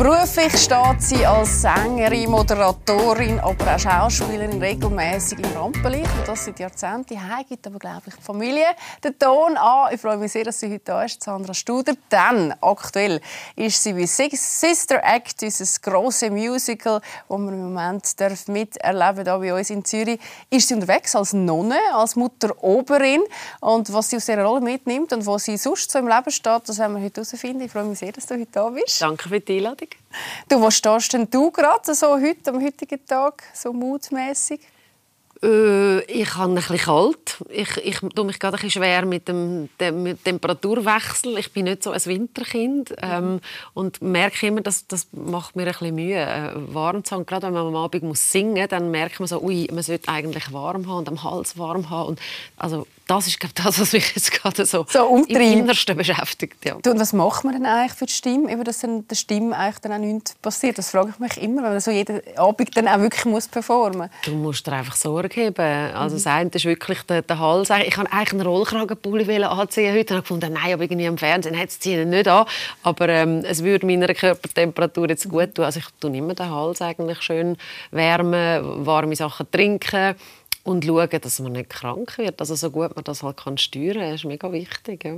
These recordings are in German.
Beruflich steht sie als Sängerin, Moderatorin, aber auch Schauspielerin regelmäßig im Rampenlicht. Und das seit Jahrzehnten. Heim gibt aber, glaube ich, die Familie den Ton an. Ich freue mich sehr, dass sie heute da ist, Sandra Studer. Denn aktuell ist sie bei Sister Act, dieses große Musical, das wir im Moment miterleben hier bei uns in Zürich. Ist sie unterwegs als Nonne, als Mutter Oberin. Und was sie aus dieser Rolle mitnimmt und wo sie sonst so im Leben steht, das werden wir heute herausfinden. Ich freue mich sehr, dass du heute da bist. Danke für die Einladung. Du, wo stehst denn du gerade so heute, am heutigen Tag, so mutmäßig? Äh, ich habe ein bisschen kalt. Ich, ich tue mich gerade ein bisschen schwer mit dem, dem Temperaturwechsel. Ich bin nicht so ein Winterkind ähm, und merke immer, dass das macht mir ein bisschen Mühe, äh, warm zu haben. Gerade wenn man am Abend muss singen, muss, dann merkt man so, ui, man sollte eigentlich warm haben und am Hals warm haben. Und also das ist glaube das, was mich jetzt gerade so, so im Innersten beschäftigt. Ja. Du, und was macht man denn eigentlich für die Stimme, über dass dann der Stimme eigentlich dann auch nichts passiert? Das frage ich mich immer, wenn man so jeden Abend dann auch wirklich muss performen muss. Du musst dir einfach Sorge geben. Also mhm. das eine ist wirklich der, der Hals. Ich wollte eigentlich einen Rollkragenpulli anziehen heute und habe gefunden, nein, aber irgendwie am Fernsehen hat es ihn nicht an. Aber ähm, es würde meiner Körpertemperatur jetzt gut tun. Also ich tue immer den Hals eigentlich schön wärmen, warme Sachen trinken und schauen, dass man nicht krank wird. Also so gut man das halt kann steuern kann, ist mega wichtig. Ja.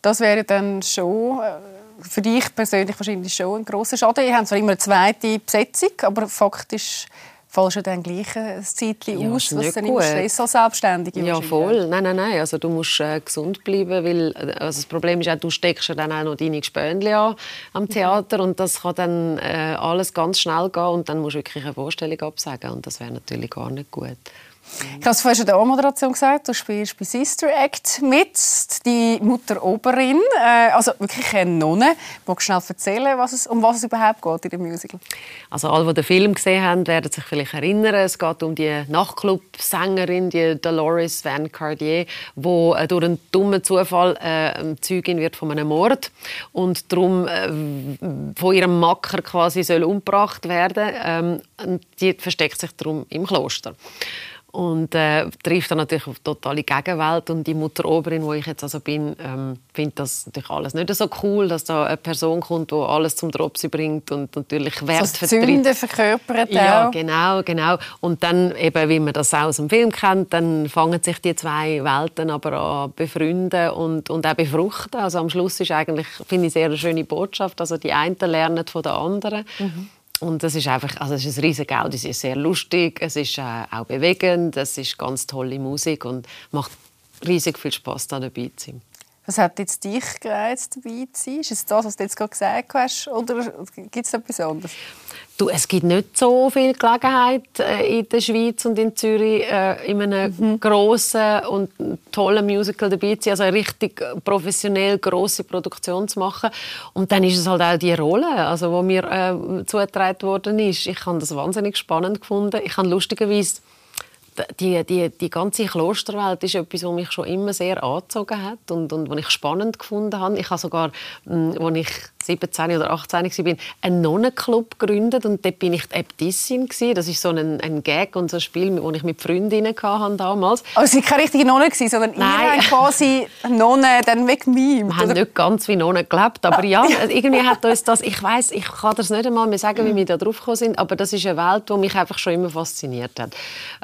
Das wäre dann schon äh, für dich persönlich wahrscheinlich schon ein grosser Schaden. Ihr habt zwar immer eine zweite Besetzung, aber faktisch fallst du dann gleich ein Zeitchen ja, aus, was dann immer Stress als Selbstständige Ja, voll. Nein, nein, nein. Also, du musst äh, gesund bleiben, weil äh, also das Problem ist auch, du steckst ja dann auch noch deine Gespönchen an am Theater und das kann dann äh, alles ganz schnell gehen und dann musst du wirklich eine Vorstellung absagen und das wäre natürlich gar nicht gut. Ich habe es vorhin schon in der Moderation gesagt, du spielst bei Sister Act mit, die Mutter Oberin, äh, also wirklich eine Nonne. Magst du schnell erzählen, was es, um was es überhaupt geht in dem Musical? Also alle, die den Film gesehen haben, werden sich vielleicht erinnern, es geht um die Nachtclub-Sängerin, die Dolores Van Cartier, die äh, durch einen dummen Zufall äh, Zeugin wird von einem Mord und darum äh, von ihrem Macker quasi soll umgebracht werden. Ähm, die versteckt sich darum im Kloster und äh, trifft dann natürlich auf die totale Gegenwelt und die Mutter Oberin, wo ich jetzt also bin, ähm, findet das natürlich alles nicht so cool, dass da eine Person kommt, die alles zum Drops bringt und natürlich Wert so vertritt. Sünde verkörpert Ja, genau, genau. Und dann eben, wie man das auch aus dem Film kennt, dann fangen sich die zwei Welten aber an befreunden und, und auch befruchten. Also am Schluss ist eigentlich, finde ich, sehr eine schöne Botschaft. Also die einen lernen von den anderen. Mhm. Und das ist einfach, also es ist ein riesiges Geld, es ist sehr lustig, es ist äh, auch bewegend, es ist ganz tolle Musik und macht riesig viel Spaß da dabei zu sein. Was hat jetzt dich gereizt, dabei zu sein? Ist es das, was du jetzt gerade gesagt hast, oder gibt es etwas anderes? Du, es gibt nicht so viel Gelegenheit äh, in der Schweiz und in Zürich äh, in einem mhm. grossen und tollen Musical dabei zu sein, also eine richtig professionell grosse Produktion zu machen. Und dann ist es halt auch die Rolle, also wo mir äh, zugetragen worden ist. Ich habe das wahnsinnig spannend gefunden. Ich habe lustigerweise die, die, die ganze Klosterwelt ist etwas, was mich schon immer sehr angezogen hat und, und was ich spannend gefunden habe. Ich habe sogar, als hm, ich 17 oder 18 war, einen Nonnenclub gegründet und dort bin ich die Äbtissin. Das ist so ein, ein Gag und so ein Spiel, das ich mit Freundinnen hatte damals. Also Sie waren keine richtige Nonne, sondern Nein. ihr quasi Nonne dann weggemimt? Wir haben nicht ganz wie Nonne gelebt, aber ja, irgendwie hat uns das, ich weiß, ich kann das nicht einmal mehr sagen, wie wir da drauf gekommen sind, aber das ist eine Welt, die mich einfach schon immer fasziniert hat.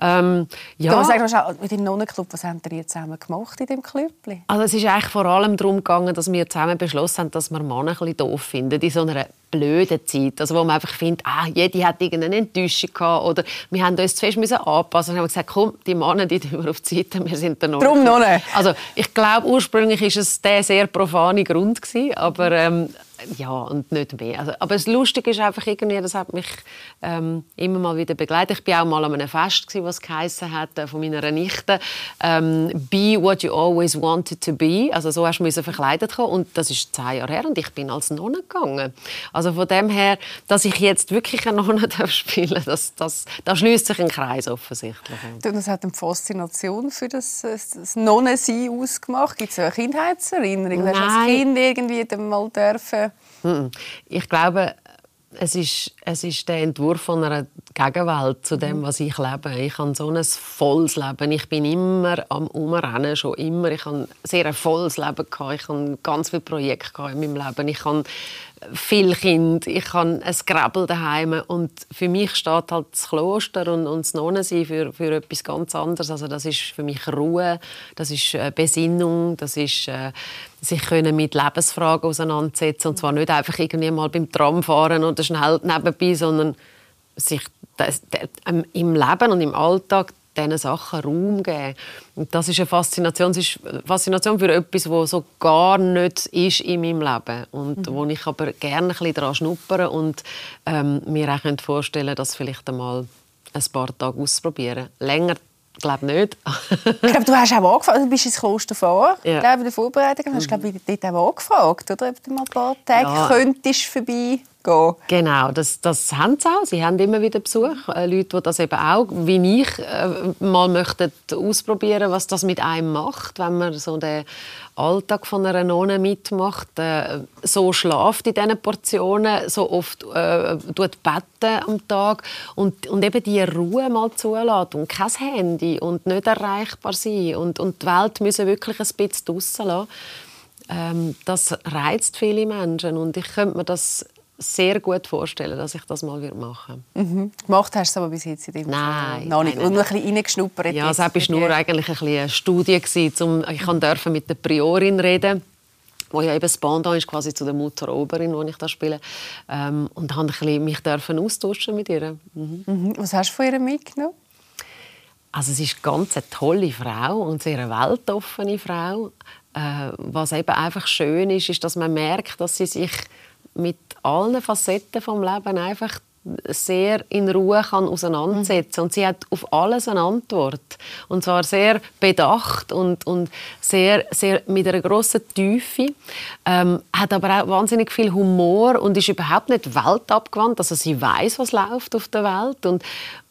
Ähm, ja. Du sagst mit dem Nonnenclub, was habt ihr zusammen gemacht in dem Club? Also es ist eigentlich vor allem darum gegangen, dass wir zusammen beschlossen haben, dass wir Männer ein bisschen doof finden in so einer blöden Zeit, also wo man einfach findet, ah, jede hat irgendeine Enttäuschung gehabt oder wir haben uns zu fest müssen anpassen und haben gesagt, komm, die Männer, die tun wir auf die Seite, wir sind da noch. Drum noch nicht. Also ich glaube, ursprünglich war es der sehr profane Grund gewesen, aber ähm, ja, und nicht mehr. Also, aber das Lustige ist einfach irgendwie, das hat mich ähm, immer mal wieder begleitet. Ich war auch mal an einem Fest, gewesen, was geheissen hat, äh, von meiner Nichte. Ähm, «Be what you always wanted to be». Also so hast du verkleidet kommen. Und das ist zehn Jahre her und ich bin als Nonne gegangen. Also von dem her, dass ich jetzt wirklich eine Nonne spielen darf, das, das, da schließt sich ein Kreis offensichtlich. das hat eine Faszination für das, das Nonnensein ausgemacht. Gibt es eine Kindheitserinnerung? Nein. Hast du als Kind irgendwie mal dürfen ich glaube, es ist, es ist der Entwurf von einer Gegenwelt zu dem, was ich lebe. Ich habe so ein volles Leben. Ich bin immer am Umrennen, schon immer. Ich habe sehr ein volles Leben gehabt. Ich habe ganz viele Projekte in meinem Leben. Ich habe viele Kinder, ich habe ein Gräbel daheim und für mich steht halt das Kloster und, und das Nonnensein für, für etwas ganz anderes. Also das ist für mich Ruhe, das ist äh, Besinnung, das ist äh, sich können mit Lebensfragen auseinandersetzen und zwar nicht einfach irgendwie mal beim Tram fahren oder schnell nebenbei, sondern sich das, das, ähm, im Leben und im Alltag diesen Sachen Raum geben. Und das ist eine Faszination. Es ist eine Faszination für etwas, was so gar nicht ist in meinem Leben und mhm. wo ich aber gerne ein bisschen daran schnuppere und ähm, mir auch vorstellen das vielleicht einmal ein paar Tage ausprobieren. Länger ich glaube nicht. ich glaube, du hast auch angefragt, du bist ins Kloster vor, ja. glaube, in der Vorbereitung, hast mhm. glaube dort auch angefragt, oder? Ob du mal ein paar Tage ja. könntest vorbei gehen. Genau, das, das haben sie auch. Sie haben immer wieder Besuch. Äh, Leute, die das eben auch, wie ich, äh, mal möchten ausprobieren, was das mit einem macht, wenn man so den Alltag von einer Nonne mitmacht, äh, so schlaft in diesen Portionen, so oft äh, tut betten am Tag und, und eben die Ruhe mal zulässt und kein Handy und nicht erreichbar sein und, und die Welt müssen wirklich ein bisschen draussen lassen. Ähm, das reizt viele Menschen und ich könnte mir das sehr gut vorstellen, dass ich das mal machen würde. Mhm. Gemacht hast du aber bis jetzt in dem Nein. Noch nicht. Und noch ein bisschen reingeschnuppert. Ja, es war nur eigentlich ein eine Studie. Gewesen, ich durfte mit der Priorin reden wo ja eben das Pendant ist quasi zu der Mutter Oberin, wo ich da spiele. Ähm, und habe mich dürfen austauschen mit ihr. Mhm. Mhm. Was hast du von ihr mitgenommen? Also sie ist ganz eine tolle Frau und sehr eine weltoffene Frau. Äh, was eben einfach schön ist, ist, dass man merkt, dass sie sich mit allen Facetten vom Leben einfach sehr in Ruhe kann auseinandersetzen. Und sie hat auf alles eine Antwort. Und zwar sehr bedacht und, und sehr, sehr mit einer großen Tiefe. Ähm, hat aber auch wahnsinnig viel Humor und ist überhaupt nicht weltabgewandt. Also sie weiß was läuft auf der Welt. Und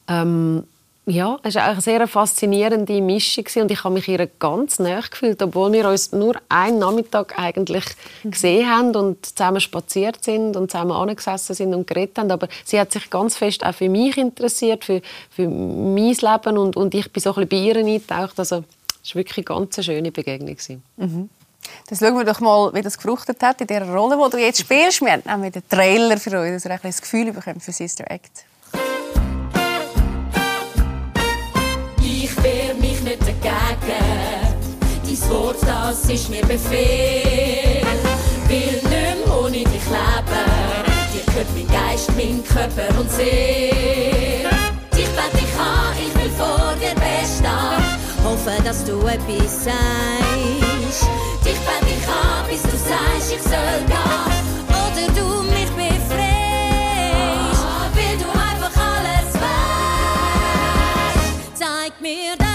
ähm, ja, es war eine sehr faszinierende Mischung und ich habe mich ihr ganz nahe gefühlt, obwohl wir uns nur einen Nachmittag eigentlich gesehen haben und zusammen spaziert sind und zusammen angesessen sind und geredet haben. Aber sie hat sich ganz fest auch für mich interessiert, für, für mein Leben und, und ich bin so ein bisschen bei ihr eingetaucht. Also es war wirklich eine ganz schöne Begegnung. Mhm. Das schauen wir doch mal, wie das gefruchtet hat in der Rolle, die du jetzt spielst. Wir haben den Trailer für euch, dass ihr ein das Gefühl bekommt für Sister Act. Wort, das ist mir Befehl. Will nicht ohne dich leben. Dir gehört mein Geist, mein Körper und Seele. Dich bete ich an, ich will vor dir bestehen. Hoffe, dass du etwas sagst. Dich bete ich an, bis du sagst, ich soll gehen. Oder du mich weißt.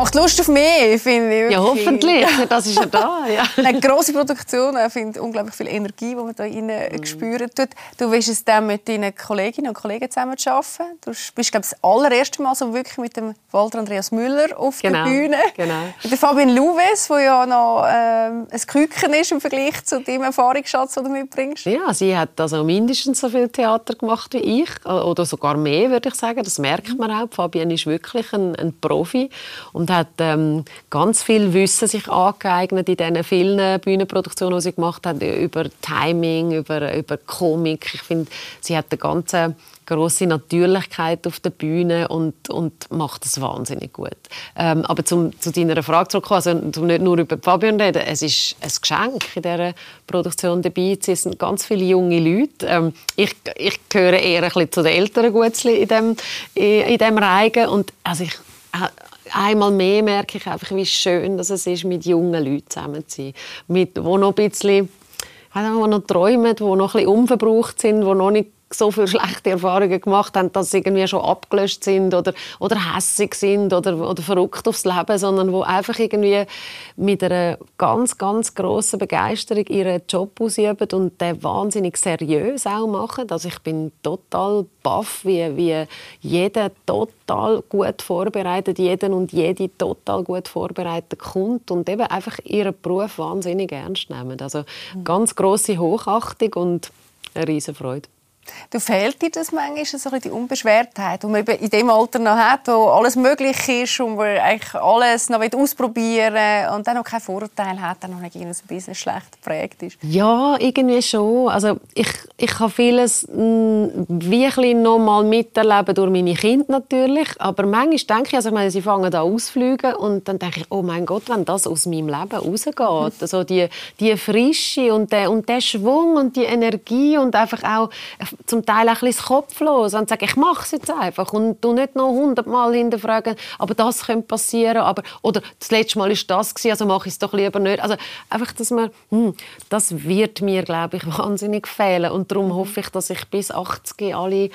Macht Lust auf mehr, finde ich. Ja, hoffentlich. Das ist ja da. Ja. Eine grosse Produktion. Ich finde unglaublich viel Energie, die man da rein mm. spüren tut. Du willst es dann mit deinen Kolleginnen und Kollegen zusammen arbeiten. Du bist, glaube ich, das allererste Mal so wirklich mit dem Walter Andreas Müller auf genau, der Bühne. Genau. Mit Fabian Louves, der ja noch ähm, ein Küken ist im Vergleich zu deinem Erfahrungsschatz, den du mitbringst. Ja, sie hat also mindestens so viel Theater gemacht wie ich. Oder sogar mehr, würde ich sagen. Das merkt man auch. Fabian ist wirklich ein, ein Profi. Und und hat ähm, ganz viel Wissen sich angeeignet in diesen vielen Bühnenproduktionen, die sie gemacht hat, über Timing, über, über Komik. Ich finde, sie hat eine ganz große Natürlichkeit auf der Bühne und, und macht es wahnsinnig gut. Ähm, aber zum, zu deiner Frage zurückkommen, also nicht nur über Fabian reden, es ist ein Geschenk in dieser Produktion dabei. Es sind ganz viele junge Leute. Ähm, ich, ich gehöre eher ein bisschen zu den älteren Gutzli in dem, in, in dem Reigen und also ich äh, einmal mehr merke ich einfach, wie schön dass es ist, mit jungen Leuten zusammen zu sein. Mit, die noch ein bisschen die noch träumen, die noch ein bisschen unverbraucht sind, die noch nicht so viele schlechte Erfahrungen gemacht haben, dass sie irgendwie schon abgelöscht sind oder, oder hässig sind oder, oder verrückt aufs Leben, sondern wo einfach irgendwie mit einer ganz, ganz grossen Begeisterung ihren Job ausüben und den wahnsinnig seriös auch machen. Also ich bin total baff, wie, wie jeder total gut vorbereitet, jeden und jede total gut vorbereitet kommt und eben einfach ihren Beruf wahnsinnig ernst nehmen. Also ganz große Hochachtung und eine riesen Freude. Du fehlt dir das manchmal, so die Unbeschwertheit, die man in dem Alter noch hat, wo alles möglich ist und man eigentlich alles noch ausprobieren will und dann noch keinen Vorteil hat, dann noch nicht ein bisschen schlecht geprägt ist? Ja, irgendwie schon. Also ich, ich habe vieles mh, mm, wirklich noch mal miterleben durch meine Kinder natürlich, aber manchmal denke ich, also ich meine, sie fangen an ausfliegen und dann denke ich, oh mein Gott, wenn das aus meinem Leben rausgeht, also die, die Frische und der, und der Schwung und die Energie und einfach auch zum Teil ein bisschen kopflos und sagen, ich mache es jetzt einfach und du nicht noch hundertmal hinterfragen, aber das könnte passieren, aber oder das letzte Mal ist das gewesen, also mache ich es doch lieber nicht. Also einfach, dass man, hm, das wird mir, glaube ich, wahnsinnig fehlen und darum hoffe ich, dass ich bis 80 alle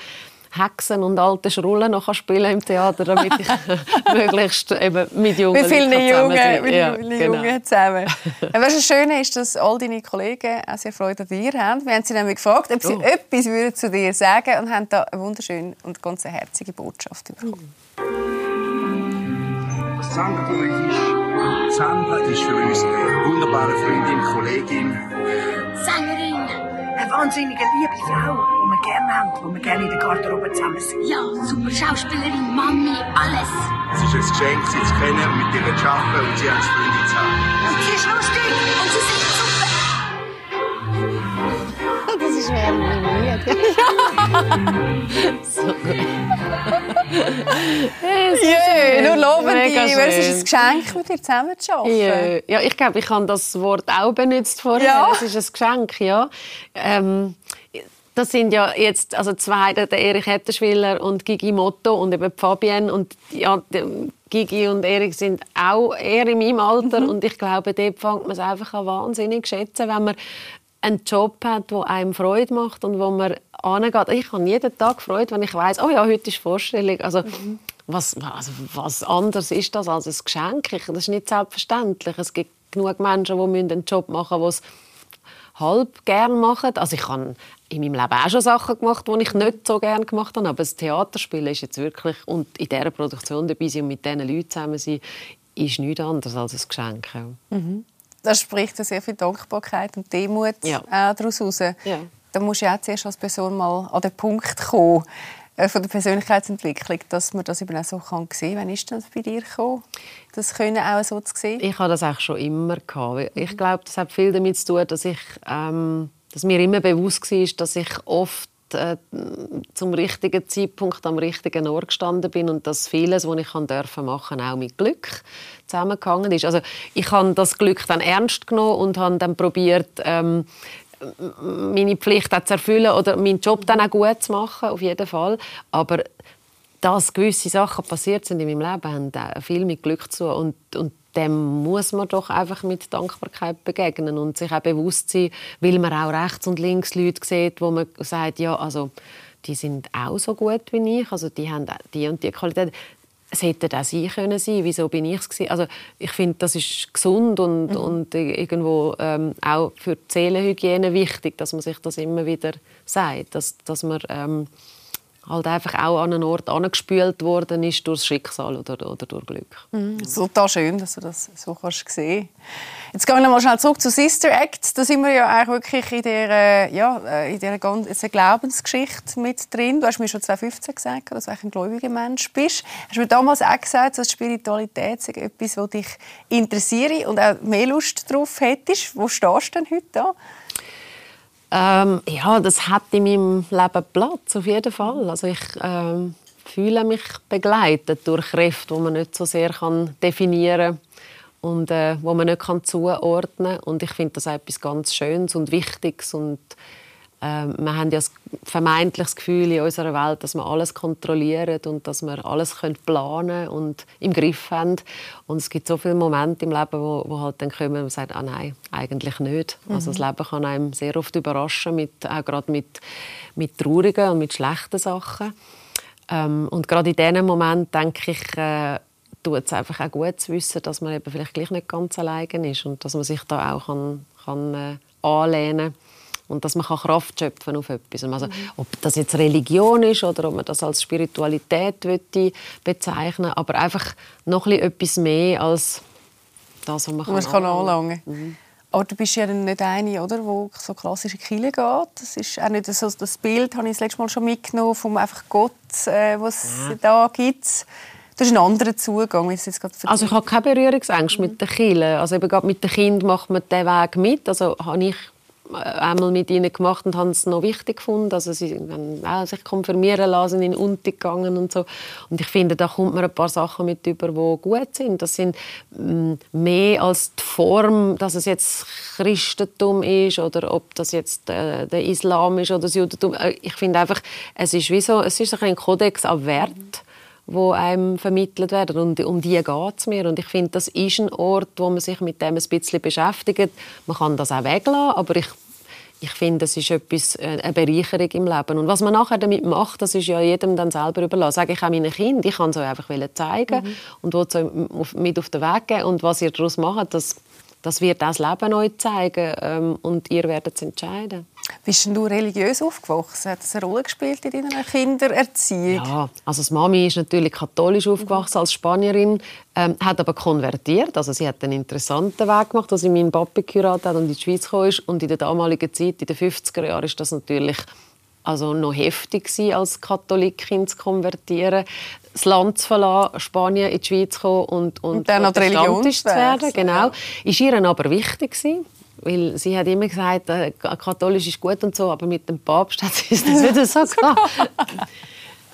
Hexen und alte Schrullen noch spielen im Theater, damit ich möglichst eben mit jungen mit vielen Jungen, mit ja, vielen genau. Jungen zusammen. Was das Schöne ist, dass all deine Kollegen auch sehr Freude an dir haben. Wir haben sie nämlich gefragt, ob sie oh. etwas würden zu dir sagen und haben da eine wunderschöne und ganz herzige Botschaft bekommen. Sandra ist, Sandra ist für uns eine wunderbare Freundin, Kollegin. Sängerin. Eine wahnsinnige liebe Frau die wir gerne haben, die wir gerne in der Garderobe zusammen sind. Ja, super Schauspielerin, Mami, alles. Es ist ein Geschenk, sie zu kennen und mit ihr zu arbeiten und sie als Freundin zu haben. Und sie ist lustig und sie singt super. Das ist animiert. so gut. ja, nur loben die, es ist ein Geschenk, mit dir zusammen zu arbeiten. Ja, ja ich glaube, ich habe das Wort auch benutzt vorher. Ja. Es ist ein Geschenk, ja. Ähm, das sind ja jetzt also zwei, der Erich Hetterschwiller und Gigi Motto und eben Fabienne und ja, Gigi und Erich sind auch eher in meinem Alter mhm. und ich glaube, dort fängt man es einfach an wahnsinnig schätzen, wenn man einen Job hat, der einem Freude macht und wo man angeht. Ich habe jeden Tag Freude, wenn ich weiß, oh ja, heute ist Vorstellung. Also, mhm. was, also, was anderes ist das als ein Geschenk? Das ist nicht selbstverständlich. Es gibt genug Menschen, die einen Job machen müssen, halb gern machen. Also ich habe in meinem Leben auch schon Sachen gemacht, die ich nicht so gerne gemacht habe. Aber das Theaterspielen ist jetzt wirklich, und in dieser Produktion dabei sein und mit diesen Leuten zusammen sein, ist nichts anderes als ein Geschenk. Mhm. Das spricht sehr viel Dankbarkeit und Demut ja. daraus heraus. Ja. Da musst du ja auch zuerst als Person mal an den Punkt kommen, äh, von der Persönlichkeitsentwicklung, dass man das eben auch so kann sehen kann. Wann ist das bei dir gekommen, das können auch so zu sehen? Ich habe das auch schon immer gehabt. Ich glaube, das hat viel damit zu tun, dass ich, ähm, dass mir immer bewusst war, dass ich oft äh, zum richtigen Zeitpunkt am richtigen Ort gestanden bin und dass vieles, was ich machen dürfen auch mit Glück zusammengehangen ist. Also ich habe das Glück dann ernst genommen und habe dann probiert ähm, meine Pflicht auch zu erfüllen oder meinen Job dann auch gut zu machen, auf jeden Fall. Aber dass gewisse Sachen passiert sind in meinem Leben, haben viel mit Glück zu und, und dem muss man doch einfach mit Dankbarkeit begegnen und sich auch bewusst sein, weil man auch rechts und links Leute sieht, wo man sagt, ja, also die sind auch so gut wie ich, also die haben die und die Qualität es hätte auch sie können sein. Wieso bin ich es Also ich finde, das ist gesund und, mhm. und irgendwo ähm, auch für die Seelenhygiene wichtig, dass man sich das immer wieder sagt, dass, dass man ähm, halt einfach auch an einen Ort angespült worden ist durch Schicksal oder, oder durch Glück. Mhm. Total schön, dass du das so kannst sehen Jetzt gehen wir mal schnell zurück zu Sister Act. Da sind wir ja eigentlich wirklich in dieser, ja, äh, in dieser ganzen Glaubensgeschichte mit drin. Du hast mir schon 2015 gesagt, dass du ein gläubiger Mensch bist. Hast mir damals auch gesagt, dass Spiritualität etwas, das dich interessiert und auch mehr Lust darauf hättest. Wo stehst du denn heute da? Ähm, ja, das hat in meinem Leben Platz, auf jeden Fall. Also ich ähm, fühle mich begleitet durch Kräfte, die man nicht so sehr kann definieren kann und äh, wo man nicht kann zuordnen kann. Und ich finde das etwas ganz Schönes und Wichtiges und ähm, wir haben ja das vermeintliches Gefühl in unserer Welt, dass wir alles kontrollieren und dass wir alles können planen und im Griff haben. Und es gibt so viele Momente im Leben, wo, wo halt dann kommen und sagen, ah nein, eigentlich nicht. Mhm. Also das Leben kann einem sehr oft überraschen, mit, auch gerade mit, mit traurigen und mit schlechten Sachen. Ähm, und gerade in diesen Momenten denke ich, äh, tut es einfach auch gut zu wissen, dass man eben vielleicht gleich nicht ganz allein ist und dass man sich da auch kann, kann äh, anlehnen kann und dass man Kraft schöpfen auf etwas. Also, ob das jetzt Religion ist oder ob man das als Spiritualität bezeichnen aber einfach noch etwas mehr als das, was man, man kann anlangen mhm. Aber du bist ja nicht eine, oder, wo so klassische Kirche geht. Das ist auch nicht so das Bild, habe ich das letzte Mal schon mitgenommen, vom einfach Gott, äh, was es ja. da gibt. Das ist ein anderer Zugang, wie es jetzt gerade Also ich habe keine Berührungsängste mhm. mit den Kindern. Also eben gerade mit den Kindern macht man diesen Weg mit. Also habe ich einmal mit ihnen gemacht und haben es noch wichtig gefunden. Also sie haben auch sich konfirmieren lassen, in Unti gegangen und so. Und ich finde, da kommt man ein paar Sachen mit über, die gut sind. Das sind mm, mehr als die Form, dass es jetzt Christentum ist oder ob das jetzt äh, der Islam ist oder das Judentum. Äh, ich finde einfach, es ist wie so, es ist ein Kodex an Wert wo einem vermittelt werden und um die geht es mir und ich finde das ist ein Ort wo man sich mit dem ein bisschen beschäftigt man kann das auch weglassen aber ich ich finde, das ist etwas, äh, eine Bereicherung im Leben. Und was man nachher damit macht, das ist ja jedem dann selber überlassen. Sage ich auch meinen Kindern, ich kann es euch einfach zeigen mhm. und will es mit auf den Weg geben. Und was ihr daraus macht, das das wird das Leben euch zeigen ähm, und ihr werdet es entscheiden. Bist du religiös aufgewachsen? Hat das eine Rolle gespielt in deiner Kindererziehung? Ja, also die Mami ist natürlich katholisch aufgewachsen als Spanierin, ähm, hat aber konvertiert. Also sie hat einen interessanten Weg gemacht, als sie meinen Papi geheiratet hat und in die Schweiz kam. Und in der damaligen Zeit, in den 50er Jahren, ist das natürlich also noch heftig gewesen, als Katholikin zu konvertieren, das Land zu verlassen, Spanien in die Schweiz zu kommen und, und, und dann noch die Religion zu werden. Genau. Ist ihr aber wichtig gewesen, weil sie hat immer gesagt, äh, katholisch ist gut und so, aber mit dem Papst hat sie es nicht so gehabt.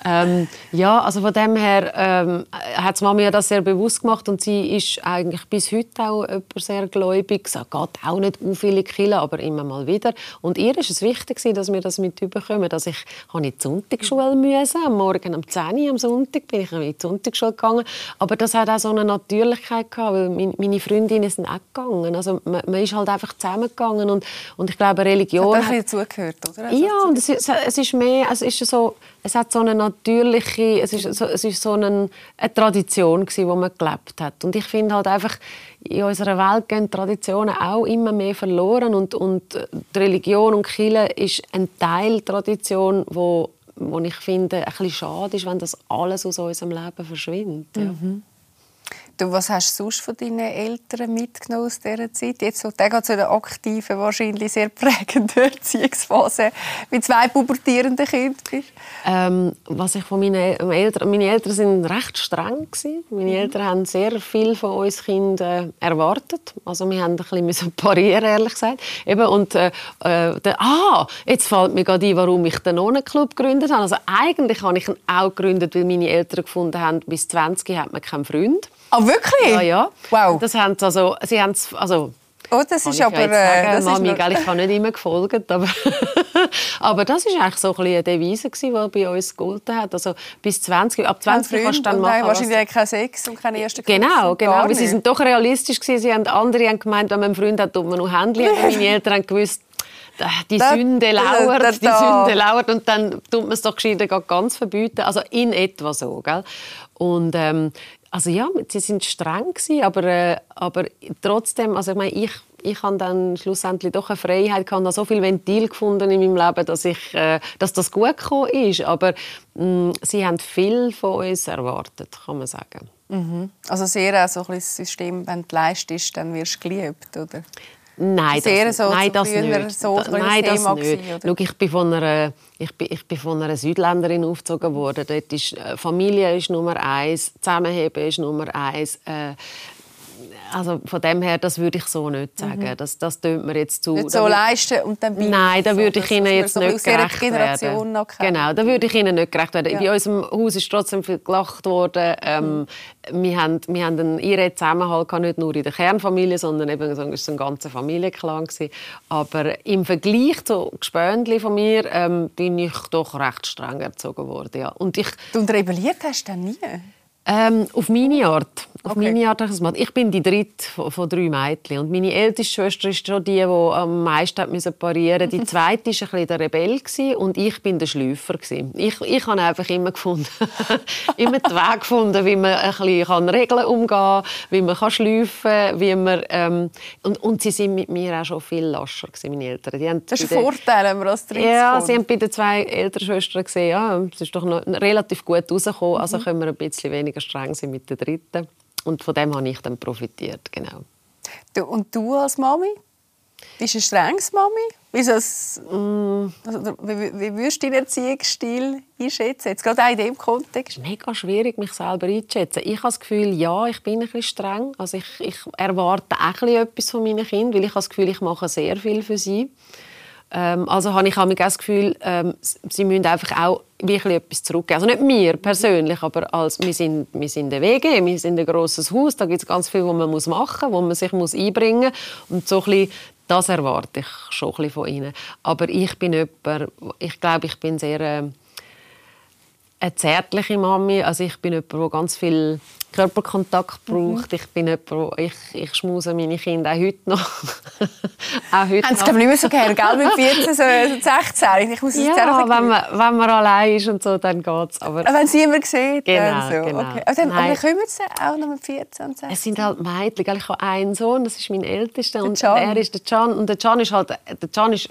Ähm, ja, also von dem her ähm, hat die Mama ja das sehr bewusst gemacht und sie ist eigentlich bis heute auch sehr gläubig. Sie geht auch nicht auf viele Kilo, aber immer mal wieder. Und ihr ist es wichtig, dass wir das mit überkommen. Dass ich habe in die Sonntagsschule müssen. Am Morgen um 10 Uhr am Sonntag bin ich in die Sonntagsschule gegangen. Aber das hat auch so eine Natürlichkeit gehabt, weil meine Freundinnen sind auch gegangen. Also man, man ist halt einfach zusammengegangen und, und ich glaube Religion hat... Hat dazugehört, oder? Also ja, und es, es ist mehr, es ist so es hat so eine natürliche, es ist so, es ist so eine, eine Tradition gewesen, wo man gelebt hat. Und ich finde halt einfach, in unserer Welt gehen Traditionen auch immer mehr verloren und, und die Religion und Kirche ist ein Teil Tradition, wo, wo ich finde, ein bisschen schade ist, wenn das alles aus unserem Leben verschwindet. Ja. Mhm. Du, was hast du sonst von deinen Eltern mitgenommen aus dieser Zeit? Jetzt, wo du gerade so eine aktive, wahrscheinlich sehr prägende Erziehungsphase mit zwei pubertierenden Kindern. Ähm, was ich von meinen Eltern... Meine Eltern waren recht streng. Gewesen. Meine mhm. Eltern haben sehr viel von uns Kindern erwartet. Also wir haben ein bisschen parieren, ehrlich gesagt. Eben, und, äh, äh, der, ah, jetzt fällt mir gerade ein, warum ich den Nonnenclub gegründet habe. Also eigentlich habe ich ihn auch gegründet, weil meine Eltern gefunden haben, bis 20 hat man keinen Freund. Ah, oh, wirklich? Ja, ja. Wow. Das haben sie also, sie haben also Oh, das ist aber... Äh, das Mami, ist noch... ich habe nicht immer gefolgt, aber, aber das war eigentlich so ein eine Devise, die bei uns gegolten hat. Also bis 20, ab 20 kannst du dann machen, Wahrscheinlich was... kein Sex und keine erste Genau, genau. Aber sie sind doch realistisch gewesen. Sie haben, andere haben gemeint, wenn man einen Freund hat, tut man nur Händchen. Meine Eltern haben gewusst, die da, Sünde lauert, da, da, die Sünde lauert und dann tut man es doch gescheiter ganz verbieten. Also in etwa so, gell? Und ähm, also ja, sie sind streng gewesen, aber, äh, aber trotzdem, also ich meine, ich, ich habe dann schlussendlich doch eine Freiheit habe so viel Ventil gefunden in meinem Leben, dass ich, äh, dass das gut gekommen ist. Aber mh, mm, sie haben viel von uns erwartet, kann man sagen. Mhm. Also sehr auch so ein System, wenn du leistest, dann wirst du geliebt, oder? Nein, Sehr das, so nein, das nicht. So da, nein, das Thema nicht. Gewesen, Schau, ich bin von einer, ich bin, ich bin von einer Südländerin aufgezogen worden. Dort ist, äh, Familie ist Nummer eins, Zusammenheben ist Nummer eins. Äh, Also von dem her, das würde ich so nicht sagen. Das, das tönt mir jetzt zu. Mhm. Nicht so leisten und dann Nein, da so, würde ich Ihnen jetzt so nicht gerecht Generation werden. Genau, da würde ich Ihnen nicht gerecht werden. Ja. Bei uns im Haus ist trotzdem viel gelacht worden. Ähm, wir, haben, wir haben einen irre Zusammenhalt gehabt, nicht nur in der Kernfamilie, sondern eben so, es war ein ganzer Familienklan. Gewesen. Aber im Vergleich zu Gespöndli von mir ähm, bin ich doch recht streng erzogen worden. Ja. Und ich, Und rebelliert hast du dann nie? ähm, auf meine Art. Auf Okay. meine Art habe ich bin die dritte von, drei Mädchen. Und meine älteste Schwester ist schon die, die am meisten müssen parieren musste. Die zweite war ein bisschen der Rebell und ich bin der gewesen. Ich, ich habe einfach immer gefunden, immer den Weg gefunden, wie man ein bisschen Regeln umgehen kann, wie man kann schlüpfen kann, wie man... Ähm, und, und sie sind mit mir auch schon viel lascher, gewesen, meine Eltern. Die haben Das ist ein Vorteil, wenn man als Drittes ja, kommt. sie haben bei den zwei älteren Schwestern gesehen, ja, es ist doch noch relativ gut rausgekommen. Also Mhm. können wir ein bisschen weniger streng sein mit der dritten. Und von dem habe ich dann profitiert, genau. Du, und du als Mami? Bist du eine strenges Mami? Wie, das, Mm. also, wie, wie würdest du deinen Erziehungsstil einschätzen? Jetzt gerade auch in diesem Kontext. Es ist mega schwierig, mich selber einzuschätzen. Ich habe das Gefühl, ja, ich bin ein bisschen streng. Also ich, ich erwarte auch ein bisschen etwas von meinen Kindern, weil ich habe das Gefühl, ich mache sehr viel für sie. Ähm, also habe ich auch das Gefühl, ähm, sie müssen einfach auch wirklich etwas zurückgeben. Also nicht mir persönlich, aber als, wir, sind, wir sind eine WG, wir sind ein grosses Haus, da gibt es ganz viel, was man muss machen muss, wo man sich muss einbringen muss. Und so ein bisschen, das erwarte ich schon ein bisschen von ihnen. Aber ich bin jemand, ich glaube, ich bin sehr... ähm, eine zärtliche Mami. Also ich bin jemand, der ganz viel Körperkontakt braucht. Ich bin jemand, ich, ich schmuse meine Kinder auch heute noch. auch heute Haben sie ich, nicht mehr so gerne, gell? Mit 14, so, so 16. Ich muss es ja, wenn man, wenn man allein ist und so, dann geht's. Aber Aber wenn es niemand sieht, Genau, dann so. genau. Okay. Aber dann, aber dann kommen sie auch noch mit 14 und 16. es sind halt Mädchen. gell? Ich habe einen Sohn, das ist mein ältester. Und er ist der Can. Und der Can ist halt, der Can ist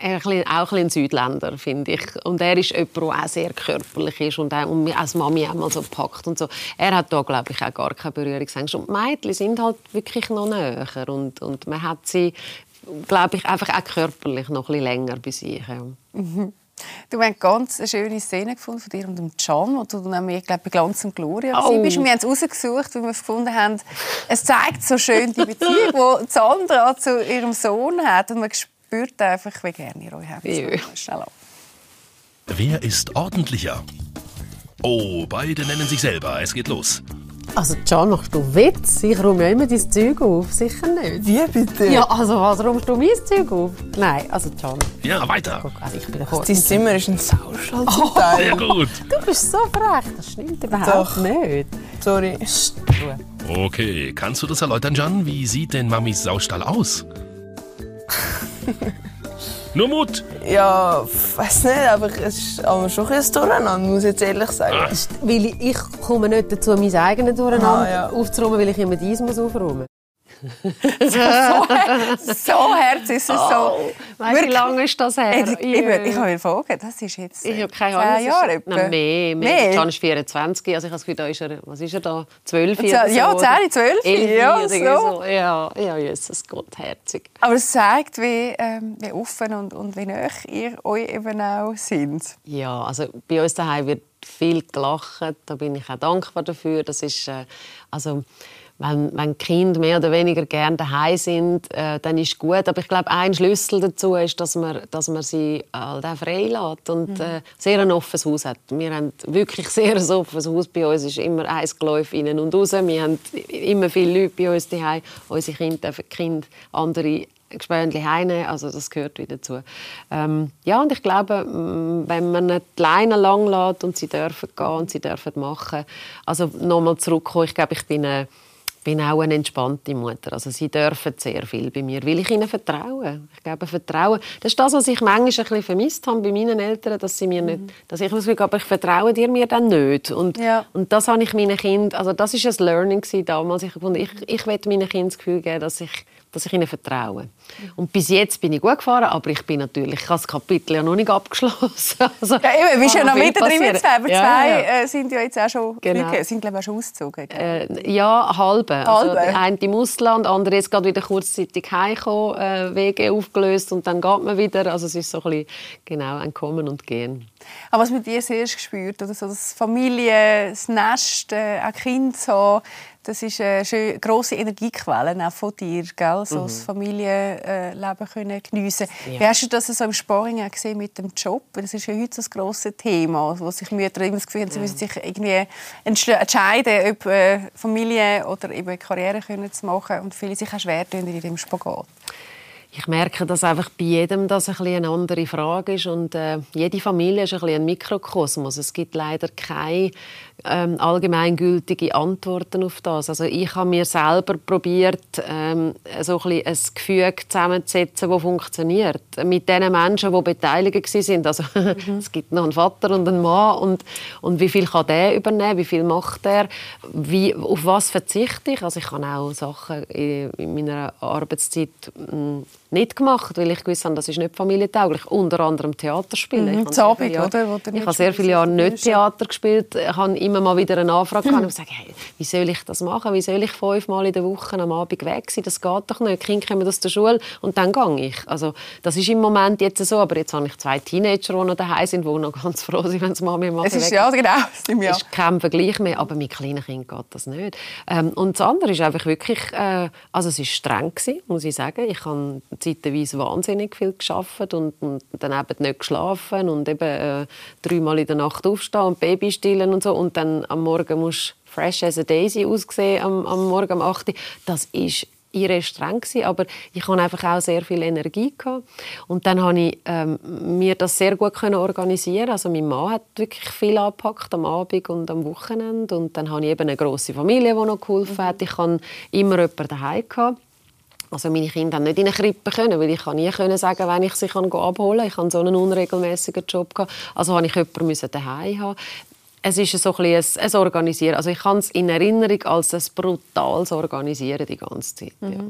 auch ein, Südländer, finde ich. Und er ist jemand, der auch sehr körperlich ist und, auch, und als Mami auch mal so packt und so. Er hat da, glaube ich, auch gar keine Berührungsängste. Und die Mädchen sind halt wirklich noch näher. Und, und man hat sie, glaube ich, einfach auch körperlich noch ein bisschen länger bei sich. Ja. Du hast ganz eine schöne Szene gefunden von dir und dem Can, wo du nämlich, ich glaube, bei Glanz und Gloria Oh. bist. Und Wir haben es rausgesucht, weil wir gefunden haben, es zeigt so schön die Beziehung, die Sandra zu ihrem Sohn hat. Und man spürt einfach, wie gerne ihr euch habt. Wer ist ordentlicher? Oh, beide nennen sich selber. Es geht los. Also, Can, machst du Witz? Ich räume ja immer dein Zeug auf. Sicher nicht. Wie bitte? Ja, also was räumst du mein Zeug auf? Nein, also Can, Ja, weiter. guck, also ich bin der Dein Chor. Zimmer ist ein Saustall Oh. Sehr gut. Du bist so frech, das stimmt überhaupt Doch. nicht. Sorry. Okay, kannst du das erläutern, Jan? Wie sieht denn Mamis Saustall aus? Nur Mut. Ja, weiß nicht, aber es ist aber schon ein bisschen Durcheinander, muss ich jetzt ehrlich sagen. Weil ich, ich komme nicht dazu, mein eigenes Durcheinander Ah, ja. aufzuräumen, weil ich immer dies muss aufräumen So herzig ist es so. Weißt wie lange ist das her? Ich, ich, ich habe ihn fragen, das ist jetzt Ich habe keine 10 Ahnung. Jahre ist-. Nein, mehr. mehr. Can ist 24. Also ich habe das Gefühl, da ist er, was ist er da? 12 Zehn- oder so? ja, oder? 10, 12, 11 ja, so. so. Ja, ja, Jesus Gott, herzig. Aber es zeigt, wie, ähm, wie offen und, und wie nah ihr euch eben auch sind. Ja, also bei uns daheim wird viel gelacht. Da bin ich auch dankbar dafür. Das ist, äh, also, wenn, wenn die Kinder mehr oder weniger gerne daheim sind, äh, dann ist gut. Aber ich glaube, ein Schlüssel dazu ist, dass man, dass man sie halt auch frei lässt und äh, sehr ein offenes Haus hat. Wir haben wirklich sehr ein offenes Haus. Bei uns ist immer ein Geläuf innen und raus. Wir haben immer viele Leute bei uns daheim. Unsere Kinder dürfen Kinder andere Gespönli heimnehmen, also das gehört wieder dazu. Ähm, ja, und ich glaube, wenn man nicht die Leine lang lässt und sie dürfen gehen und sie dürfen machen, also nochmal zurückkommen, ich glaube, ich bin eine, bin auch eine entspannte Mutter. Also sie dürfen sehr viel bei mir, weil ich ihnen vertraue. Ich glaube, Vertrauen, das ist das, was ich manchmal ein bisschen vermisst habe bei meinen Eltern, dass sie mir nicht, dass ich das Gefühl habe, ich vertraue dir mir dann nicht. Und, Ja. und das habe ich meinen Kindern, also das ist ein Learning damals. Ich, ich, ich will meinen Kindern das Gefühl geben, dass ich, dass ich ihnen vertraue. Und bis jetzt bin ich gut gefahren, aber ich bin natürlich, ich habe das Kapitel ja noch nicht abgeschlossen. Also, Ja, eben, bist ja noch mittendrin mit zwei, aber Ja, zwei ja. Äh, sind ja jetzt auch schon Genau. geflogen, sind glaube ich auch schon ausgezogen. Äh, ja, halbe. Also, Halbe? der eine im Ausland, der andere ist gerade wieder kurzzeitig heimgekommen, äh, Wege aufgelöst und dann geht man wieder. Also es ist so ein bisschen, genau, ein Kommen und Gehen. Aber was mit dir sehr gespürt, oder so das Familie, das Nest, äh, auch Kind haben, Das ist eine schön, grosse Energiequelle auch von dir, gell? so das Familienleben können geniessen. Ja. Wie hast du das so im Sparring auch gesehen mit dem Job? Das ist ja heute so ein grosses Thema, wo sich Mütter immer das Gefühl haben, sie müssen sich irgendwie entsch- entscheiden, ob äh, Familie oder eben Karriere können zu machen und viele sich auch schwer tun in dem Spagat. Ich merke, dass einfach bei jedem das ein eine andere Frage ist und äh, jede Familie ist ein, ein Mikrokosmos. Es gibt leider keine ähm, allgemeingültige Antworten auf das. Also ich habe mir selber probiert, ähm, so ein, ein Gefüge zusammenzusetzen, das funktioniert. Mit den Menschen, die beteiligt waren. Also es gibt noch einen Vater und einen Mann und, und wie viel kann der übernehmen, wie viel macht er, wie, auf was verzichte ich. Also ich habe auch Sachen in, in meiner Arbeitszeit mh, nicht gemacht, weil ich gewusst habe, das ist nicht familientauglich. Unter anderem Theater spielen. Mhm, Ich habe Abend, Jahre- oder, Ich nicht habe sehr viele Jahre nicht Theater gespielt. Ich habe immer mal wieder eine Anfrage gehabt und gesagt, hey, wie soll ich das machen? Wie soll ich fünfmal in der Woche am Abend weg sein? Das geht doch nicht. Die Kinder kommen aus der Schule und dann gehe ich. Also, das ist im Moment jetzt so. Aber jetzt habe ich zwei Teenager, die noch daheim sind, die noch ganz froh sind, wenn sie Mami und Mami Es ist ja genau, es ist kein Vergleich mehr, aber mit kleinen Kindern geht das nicht. Ähm, und das andere ist einfach wirklich, äh, also es ist streng gewesen, muss ich sagen. Ich habe zeitweise wahnsinnig viel geschafft und, und dann eben nicht geschlafen und eben äh, dreimal in der Nacht aufstehen und Baby stillen und so und dann am Morgen musst fresh as a daisy aussehen am, am Morgen um 8 Uhr. Das ist irre streng gewesen, aber ich hatte einfach auch sehr viel Energie gehabt. und dann habe ich ähm, mir das sehr gut können organisieren also mein Mann hat wirklich viel angepackt am Abend und am Wochenende und dann habe ich eben eine große Familie die noch geholfen hat ich hatte immer jemanden daheim gehabt. Also meine Kinder haben nicht in eine Krippe können, weil ich kann nie können sagen, wenn ich sie kann abholen kann. Ich hatte so einen unregelmäßigen Job gehabt. Also habe ich jemanden müssen daheim haben. Es ist so ein, ein, Organisieren. Also ich habe es in Erinnerung als ein brutales Organisieren die ganze Zeit. Ja.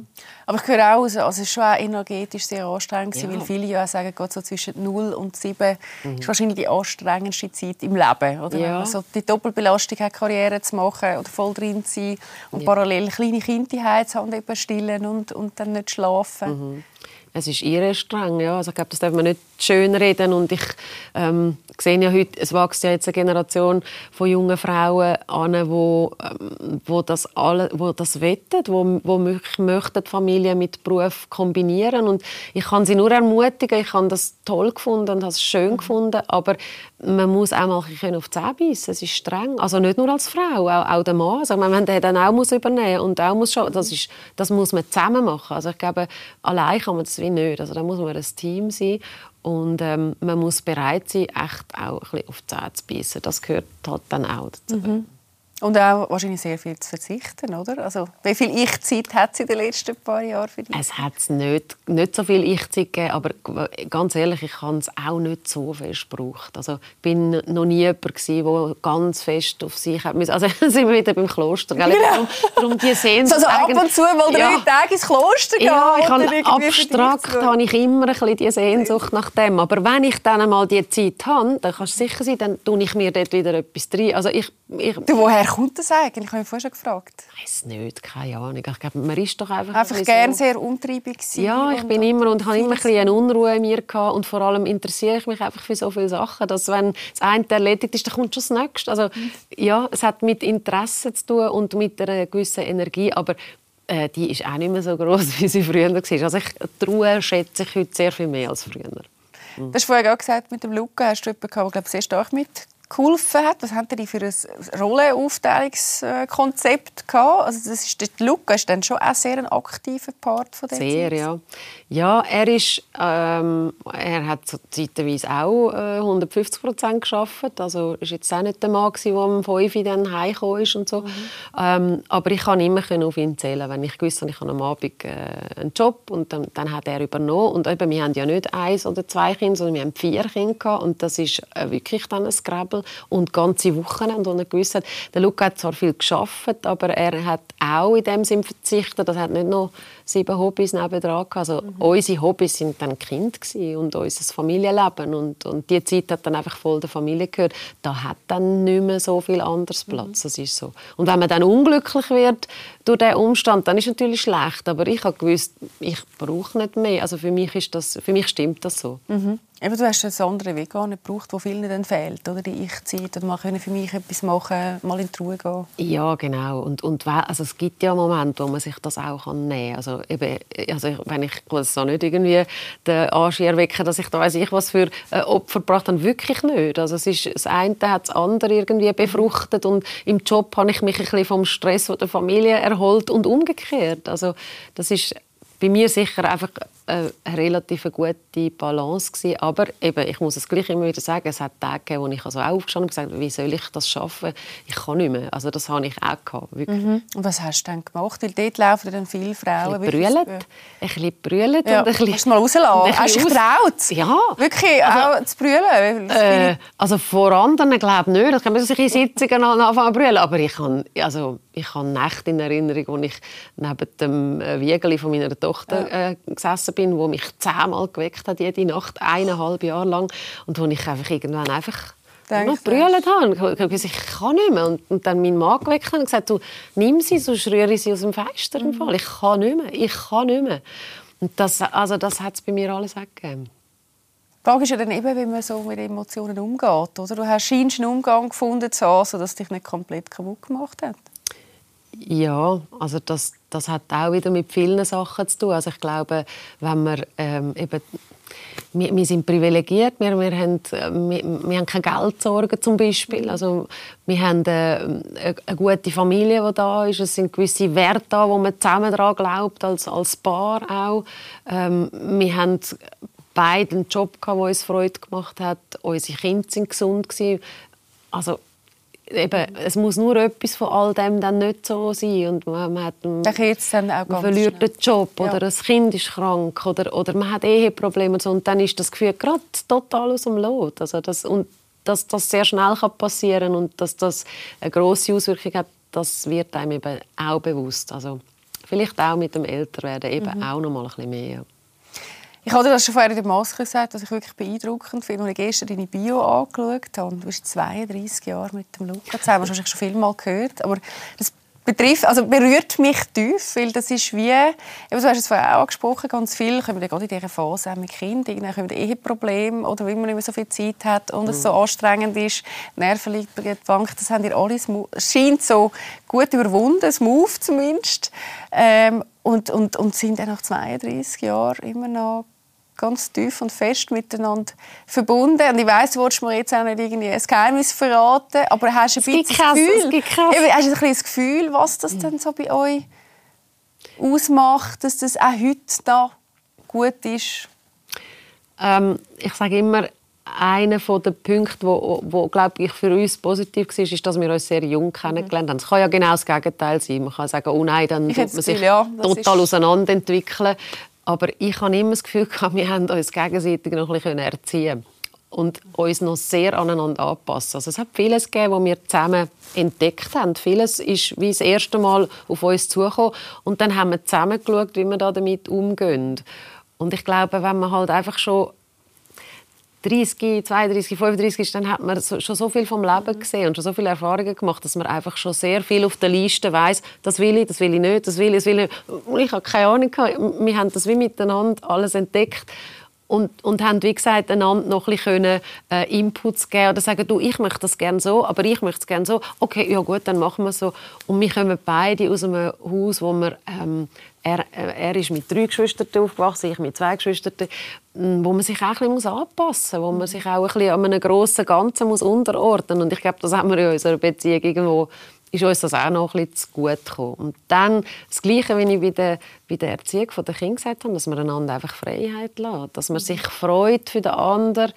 Aber ich höre auch, also es ist schon auch energetisch sehr anstrengend, Ja. weil viele ja sagen, gerade so zwischen 0 und 7 ist wahrscheinlich die anstrengendste Zeit im Leben. Oder? Ja. Also die Doppelbelastung hat, Karriere zu machen oder voll drin zu sein und parallel kleine Kinder zu haben, eben stillen und, und dann nicht schlafen. Es ist irre streng, ja. Also ich glaube, das darf man nicht schön reden und ich ähm, sehe ja heute, es wächst ja jetzt eine Generation von jungen Frauen an, wo, ähm, wo das alle, wo das wettet, wo, wo möchten die Familie mit Beruf kombinieren und ich kann sie nur ermutigen, ich habe das toll gefunden und habe es schön gefunden, aber man muss auch mal ein auf die Zähne beißen. Es ist streng, also nicht nur als Frau, auch, auch der Mann. Also, man den dann auch muss übernehmen und auch muss schauen, das ist, das muss man zusammen machen. Also ich glaube, allein kann man das wie nicht. Also da muss man ein Team sein und ähm, man muss bereit sein, echt auch ein bisschen auf die Zähne zu beißen. Das gehört halt dann auch dazu. Und auch wahrscheinlich sehr viel zu verzichten, oder? Also wie viel Ich-Zeit hat sie in den letzten paar Jahren für dich? Es hat nicht, nicht so viel Ich-Zeit gegeben, aber ganz ehrlich, ich habe es auch nicht so fest gebraucht. Also, ich bin noch nie jemand, der ganz fest auf sich hat. Also sind wir wieder beim Kloster. Gell? Darum, darum die Sehnsucht Also ab und zu mal drei Ja. Tage ins Kloster gehen. Ja, ich habe abstrakt habe ich immer ein bisschen die Sehnsucht nach dem. Aber wenn ich dann einmal die Zeit habe, dann kannst du sicher sein, dann tue ich mir dort wieder etwas rein. Also ich, ich Du, woher kommt das eigentlich? Ich habe mich vorher schon gefragt. weiß nicht, keine Ahnung. Ich glaube, man ist doch einfach, Einfach ein gern so. sehr umtriebig gewesen Ja, ich bin immer und habe immer ein bisschen eine Unruhe in mir gehabt und vor allem interessiere ich mich einfach für so viele Sachen, dass wenn das eine erledigt ist, dann kommt schon das nächste. Also ja, es hat mit Interesse zu tun und mit einer gewissen Energie, aber äh, die ist auch nicht mehr so groß, wie sie früher war. Also ich, die Ruhe schätze ich heute sehr viel mehr als früher. Du hast vorher auch gesagt, mit dem Luca hast du jemanden gehabt, der glaube ich, sehr stark mitgeholfen hat. Was habt ihr für ein Rollenaufteilungskonzept gehabt? Also das ist, der Luca ist dann schon auch sehr ein aktiver Part von der Sehr, Zeit. ja. Ja, er ist, ähm, er hat so zeitweise auch äh, 150 Prozent geschafft. Also ist jetzt auch nicht der Mann gewesen, der um 5 Uhr dann heimgekommen ist und so. Ähm, aber ich kann immer auf ihn zählen, wenn ich gewusst habe, ich habe am Abend äh, einen Job und dann, dann hat er übernommen. Und eben, wir haben ja nicht eins oder zwei Kinder, sondern wir haben vier Kinder gehabt. und das ist äh, wirklich dann ein Gräbel und ganze Wochenende, und er gewusst hat, der Luca hat zwar viel geschafft, aber er hat auch in dem Sinn verzichtet. Das hat nicht noch sieben Hobbys nebendran. Also unsere Hobbys sind dann gewesen und unser Familienleben und, und die Zeit hat dann einfach voll der Familie gehört. Da hat dann nicht mehr so viel anderes Platz. Das ist so. Und wenn man dann unglücklich wird durch diesen Umstand, dann ist es natürlich schlecht. Aber ich habe gewusst, ich brauche nicht mehr. Also für mich ist das, für mich stimmt das so. Eben, du hast einen anderen Weg gar nicht gebraucht, der vielen dann fehlt, oder? Die Ich-Zeit, oder mal für mich etwas machen, mal in die Ruhe gehen. Ja, genau. Und, und also es gibt ja Momente, wo man sich das auch nehmen kann. Also, eben, also ich- wenn ich das so nicht irgendwie den Anschein erwecken, dass ich da weiß ich was für äh, Opfer gebracht habe, wirklich nicht. Also es ist, das eine hat das andere irgendwie befruchtet und im Job habe ich mich ein bisschen vom Stress der Familie erholt und umgekehrt. Also das ist bei mir sicher einfach eine relativ gute Balance gewesen. Aber eben, ich muss es gleich immer wieder sagen, es hat Tage gegeben, wo ich also auch aufgestanden und gesagt habe, wie soll ich das schaffen? Ich kann nicht mehr. Also das habe ich auch gehabt, wirklich. Und was hast du dann gemacht? Weil dort laufen dann viele Frauen. Ein bisschen brüllt, ein bisschen brüllt Ja. und ein bisschen... Hast du mal ein Hast du dich getraut? Ja. Wirklich, auch zu brüllen? Äh, also vor anderen glaube ich nicht. Das kann man sich in Sitzungen an- anfangen zu brüllen. Aber ich habe, also, ich habe Nächte in Erinnerung, wo ich neben dem äh, Wiegeli von meiner Tochter äh, gesessen bin, wo mich zehnmal geweckt hat, jede Nacht, eineinhalb Jahre lang. Und wo ich einfach irgendwann einfach du? brüllt habe. Ich habe gesagt, ich kann nicht mehr. Und, und dann meinen Mann geweckt hat und gesagt, du, nimm sie, sonst rühre ich sie aus dem Fenster. im Fall. Ich kann nicht mehr. Ich kann nicht mehr. Und das, also das hat es bei mir alles weggegeben. Die Frage ist ja dann eben, wie man so mit Emotionen umgeht. Oder? Du hast scheinst einen Umgang gefunden, so, sodass es dich nicht komplett kaputt gemacht hat. Ja, also das, das hat auch wieder mit vielen Sachen zu tun. Also ich glaube, wenn wir ähm, eben wir, wir sind privilegiert, wir, wir, haben, äh, wir, wir haben keine Geldsorgen zum Beispiel. Also wir haben äh, eine, eine gute Familie, die da ist. Es sind gewisse Werte da, wo man zusammen daran glaubt, als, als Paar auch. Ähm, wir haben beide einen Job, der uns Freude gemacht hat. Unsere Kinder sind gesund. Also eben, es muss nur etwas von all dem dann nicht so sein und man, man, hat, man ganz verliert schnell. den Job Ja. oder das Kind ist krank oder, oder man hat Eheprobleme und so und dann ist das Gefühl gerade total aus dem Lot. Also das, und dass das sehr schnell kann passieren und dass das eine große Auswirkung hat, das wird einem eben auch bewusst. Also vielleicht auch mit dem Älterwerden eben Mhm. auch noch mal ein bisschen mehr. Ich habe dir das schon vorher in der Maske gesagt, was ich wirklich beeindruckend finde, als ich gestern deine Bio angeschaut habe. Du bist 32 Jahre mit dem Luca zusammen, das hast du wahrscheinlich schon viel mal gehört, aber das betrifft, also berührt mich tief, weil das ist wie, eben, du hast es vorher auch angesprochen, ganz viel kommen dann gerade in dieser Phase mit Kindern, irgendwann kommen Eheprobleme oder weil man nicht mehr so viel Zeit hat und es so anstrengend ist, Nerven liegen Bank, das haben ihr alles, es scheint so gut überwunden, smooth zumindest, ähm, und, und, und sind dann nach 32 Jahren immer noch ganz tief und fest miteinander verbunden. Und ich weiss, du willst mir jetzt auch nicht irgendwie ein Geheimnis verraten, aber hast du ein bisschen das Gefühl, hast du ein bisschen das Gefühl, was das denn so bei euch ausmacht, dass das auch heute da gut ist? Ähm, ich sage immer, einer der Punkte, wo, wo glaube ich für uns positiv war, ist, dass wir uns sehr jung kennengelernt haben. Es kann ja genau das Gegenteil sein. Man kann sagen, oh nein, dann Ich tut man sich Gefühl, ja, total ist- auseinanderentwickeln. Aber ich habe immer das Gefühl, gehabt, wir haben uns gegenseitig noch ein bisschen erziehen und uns noch sehr aneinander anpassen. Also es hat vieles gegeben, was wir zusammen entdeckt haben. Vieles ist wie das erste Mal auf uns zugekommen und dann haben wir zusammen geschaut, wie wir da damit umgehen. Und ich glaube, wenn man halt einfach schon 30, 32, 35 ist, dann hat man so, schon so viel vom Leben gesehen und schon so viele Erfahrungen gemacht, dass man einfach schon sehr viel auf der Liste weiß, das will ich, das will ich nicht, das will ich, das will ich nicht. Ich habe keine Ahnung. Wir haben das wie miteinander alles entdeckt und, und haben, wie gesagt, einander noch ein bisschen äh, Inputs geben oder sagen, du, ich möchte das gerne so, aber ich möchte es gerne so. Okay, ja gut, dann machen wir so. Und wir kommen beide aus einem Haus, wo wir, ähm, er, äh, er ist mit drei Geschwistern aufgewachsen, ich mit zwei Geschwistern, m, wo man sich auch ein bisschen muss anpassen muss, wo man sich auch ein bisschen an einem grossen Ganzen muss unterordnen Und ich glaube, das haben wir in unserer Beziehung irgendwo ist uns das auch noch ein bisschen zu gut gekommen. Und dann das Gleiche, wie ich bei der, bei der Erziehung der Kinder gesagt habe, dass man einander einfach Freiheit lässt, dass man sich freut für den anderen,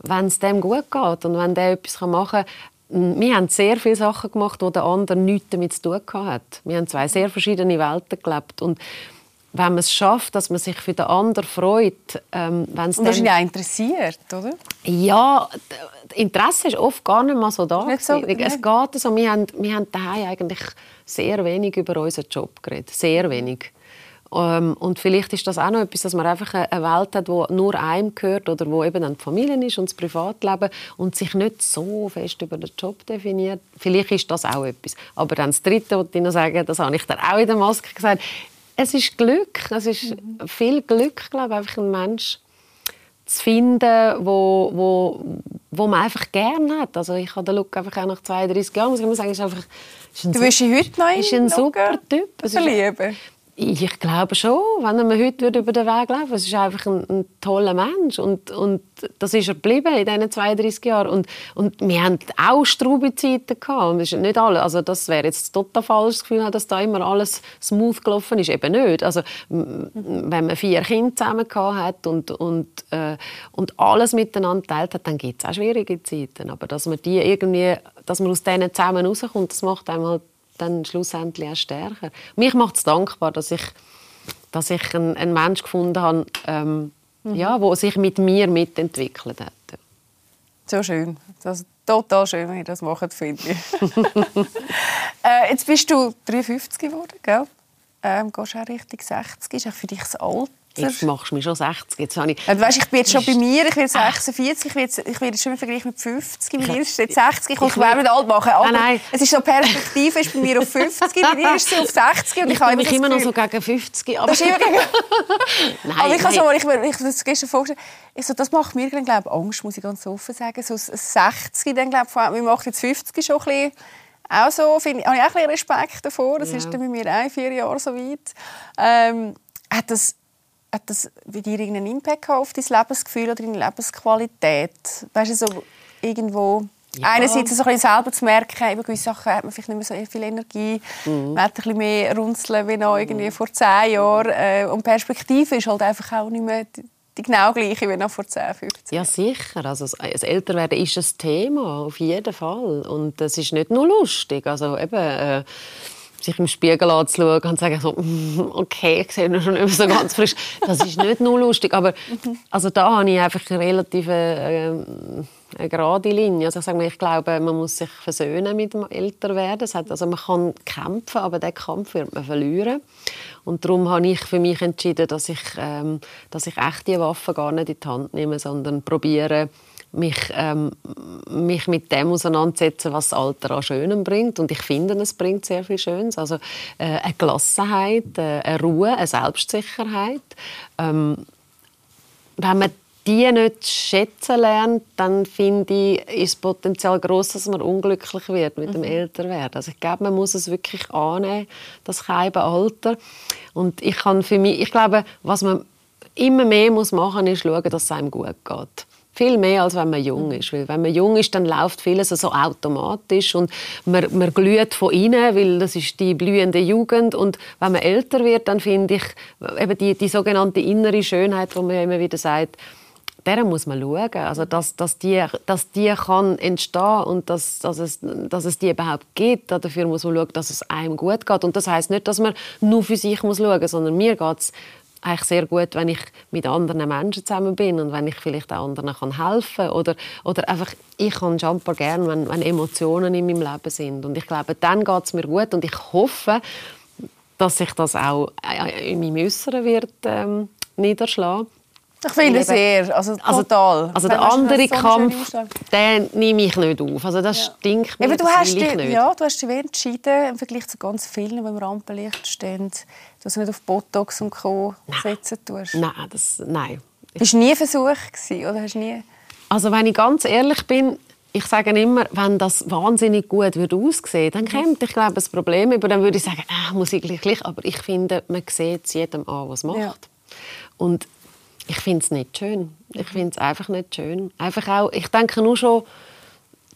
wenn es dem gut geht und wenn der etwas machen kann. Wir haben sehr viele Sachen gemacht, wo der andere nichts damit zu tun hat. Wir haben zwei sehr verschiedene Welten gelebt und wenn man es schafft, dass man sich für den anderen freut, ähm, wenn es Und wahrscheinlich auch interessiert, oder? ja, Interesse ist oft gar nicht mal so da. Nicht so, gewesen. es geht so, wir haben, wir haben daheim eigentlich sehr wenig über unseren Job geredet. Sehr wenig. Ähm, und vielleicht ist das auch noch etwas, dass man einfach eine eine Welt hat, die nur einem gehört oder wo eben dann die Familie ist und das Privatleben und sich nicht so fest über den Job definiert. Vielleicht ist das auch etwas. Aber dann das Dritte, was ich noch sagen, das habe ich dann auch in der Maske gesagt, es ist Glück, es ist viel Glück, glaube ich, einfach ein Mensch zu finden, wo, wo, wo man einfach gerne hat. Also ich habe den Look einfach auch nach 32 Jahren, muss ich sagen, ist einfach ist ein Du dich heute noch ist ein super Typ. Verlieben. Ich glaube schon, wenn mir heute über den Weg laufen würde. Es ist einfach ein, ein toller Mensch. Und, und das ist er geblieben in diesen 32 Jahren. Und, und wir haben auch straube Zeiten gehabt. Das ist nicht alle. Also das wäre jetzt total falsch, das Gefühl, dass da immer alles smooth gelaufen ist. Eben nicht. Also, wenn man vier Kinder zusammen hat und, und, äh, und alles miteinander teilt hat, dann gibt es auch schwierige Zeiten. Aber dass man die irgendwie, dass man aus denen zusammen rauskommt, das macht einem halt dann schlussendlich auch stärker. Mich macht es dankbar, dass ich, dass ich einen, einen Menschen gefunden habe, ähm, ja, der sich mit mir mitentwickelt hat. So schön. Das ist total schön, wenn ihr das macht, finde ich. äh, jetzt bist du 53 geworden, gell? Ähm, gehst auch Richtung 60. Ist auch für dich das Alter? Jetzt machst du mich schon 60. Jetzt habe ich, du weißt, ich bin jetzt schon bei mir, ich bin jetzt 46, ich bin jetzt, ich jetzt schon im Vergleich mit 50. Bei dir ist jetzt 60, ich Ich es nicht alt machen. Aber Nein, nein. es ist so Perspektive, ist bei mir auf 50, bei dir ist sie auf 60. Und ich, ich habe bin mich immer noch so gegen 50. Aber gegen... nein, Aber ich habe nein. so, ich, mir- ich das gestern vorgestellt, ich so, das macht mir dann, glaube ich, Angst, muss ich ganz offen sagen. So ein 60, dann, glaube ich, mir macht jetzt 50 schon ein bisschen, auch so, finde ich, habe ich auch ein bisschen Respekt davor. Das Ja. ist dann bei mir auch in vier Jahren so weit. Ähm, hat das, hat das bei dir irgendeinen Impact auf dein Lebensgefühl oder deine Lebensqualität? Weißt du, so irgendwo... Ja. Einerseits so ein bisschen selber zu merken, über gewisse Sachen hat man vielleicht nicht mehr so viel Energie, Mhm. man hat ein bisschen mehr Runzeln wie noch irgendwie vor zehn Jahren. Äh, und die Perspektive ist halt einfach auch nicht mehr die, genau gleiche wie noch vor 10, 15 Ja, sicher. Also, das- Älterwerden ist ein Thema, auf jeden Fall. Und das ist nicht nur lustig. Also, eben, äh, sich im Spiegel anzuschauen und zu sagen, so, «Mm, okay, ich sehe ihn schon nicht so ganz frisch. Das ist nicht nur lustig. Aber also, da habe ich einfach eine relativ äh, eine gerade Linie. Also, ich, sage mal, ich glaube, man muss sich versöhnen mit dem Älterwerden. Also, man kann kämpfen, aber den Kampf wird man verlieren. Und darum habe ich für mich entschieden, dass ich, ähm, dass ich echte Waffen gar nicht in die Hand nehme, sondern probiere, mich, ähm, mich mit dem auseinandersetzen, was das Alter an Schönem bringt. Und ich finde, es bringt sehr viel Schönes. Also äh, eine Gelassenheit, äh, eine Ruhe, eine Selbstsicherheit. Ähm, wenn man die nicht schätzen lernt, dann finde ich, ist das Potenzial groß, dass man unglücklich wird mit dem Älterwerden. Also ich glaube, man muss es wirklich annehmen, das keibe Alter. Und ich kann für mich, ich glaube, was man immer mehr muss machen, ist schauen, dass es einem gut geht. Viel mehr, als wenn man jung ist. Weil wenn man jung ist, dann läuft vieles so automatisch und man, man glüht von innen, weil das ist die blühende Jugend. Und wenn man älter wird, dann finde ich eben die, die sogenannte innere Schönheit, die man ja immer wieder sagt, der muss man schauen, also dass, dass, die, dass die kann entstehen und dass, dass, es, dass es die überhaupt gibt. Dafür muss man schauen, dass es einem gut geht. Und das heißt nicht, dass man nur für sich muss schauen muss, sondern mir geht es eigentlich sehr gut, wenn ich mit anderen Menschen zusammen bin und wenn ich vielleicht auch anderen kann helfen oder oder einfach ich kann Jumper gern, wenn, wenn Emotionen in meinem Leben sind und ich glaube, dann geht es mir gut und ich hoffe, dass sich das auch äh, in meinem Äußeren wird ähm, niederschlagen. Ich finde Eben. sehr, also Also, total. also Wenn der andere so Kampf, den nehme ich nicht auf. Also das stinkt mir, Eben, du, hast dich, nicht. ja, du hast dich entschieden, im Vergleich zu ganz vielen, die im Rampenlicht stehen, dass du nicht auf Botox und Co. setzen tust. Nein, das, nein. Bist du nie ein Versuch gewesen, oder hast nie... Also wenn ich ganz ehrlich bin, ich sage immer, wenn das wahnsinnig gut würde aussehen, dann käme ich glaube das Problem über, dann würde ich sagen, ah, muss ich gleich, gleich. Aber ich finde, man sieht es jedem an, was macht. Ja. Und ich finde es nicht schön. Ich finde es einfach nicht schön. Einfach auch, ich denke nur schon,